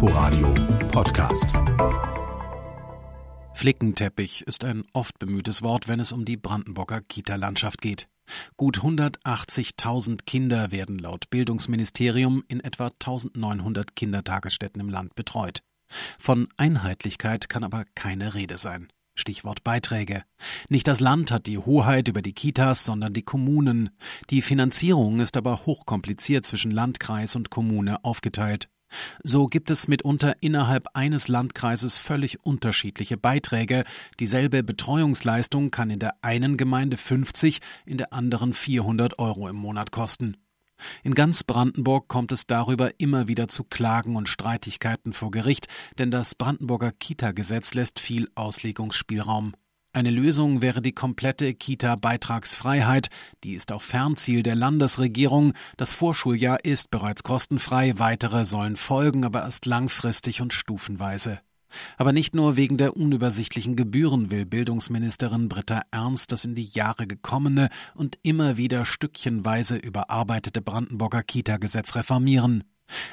Inforadio Podcast. Flickenteppich ist ein oft bemühtes Wort, wenn es um die Brandenburger Kita-Landschaft geht. Gut 180.000 Kinder werden laut Bildungsministerium in etwa 1900 Kindertagesstätten im Land betreut. Von Einheitlichkeit kann aber keine Rede sein. Stichwort Beiträge. Nicht das Land hat die Hoheit über die Kitas, sondern die Kommunen. Die Finanzierung ist aber hochkompliziert zwischen Landkreis und Kommune aufgeteilt. So gibt es mitunter innerhalb eines Landkreises völlig unterschiedliche Beiträge. Dieselbe Betreuungsleistung kann in der einen Gemeinde 50, in der anderen 400 Euro im Monat kosten. In ganz Brandenburg kommt es darüber immer wieder zu Klagen und Streitigkeiten vor Gericht, denn das Brandenburger Kita-Gesetz lässt viel Auslegungsspielraum. Eine Lösung wäre die komplette Kita-Beitragsfreiheit. Die ist auch Fernziel der Landesregierung. Das Vorschuljahr ist bereits kostenfrei, weitere sollen folgen, aber erst langfristig und stufenweise. Aber nicht nur wegen der unübersichtlichen Gebühren will Bildungsministerin Britta Ernst das in die Jahre gekommene und immer wieder stückchenweise überarbeitete Brandenburger Kita-Gesetz reformieren.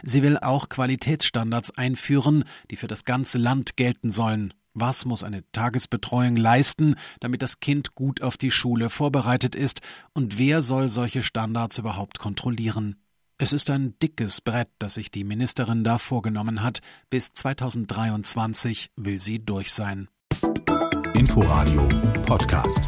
Sie will auch Qualitätsstandards einführen, die für das ganze Land gelten sollen. Was muss eine Tagesbetreuung leisten, damit das Kind gut auf die Schule vorbereitet ist, und wer soll solche Standards überhaupt kontrollieren? Es ist ein dickes Brett, das sich die Ministerin da vorgenommen hat. Bis 2023 will sie durch sein. Inforadio Podcast.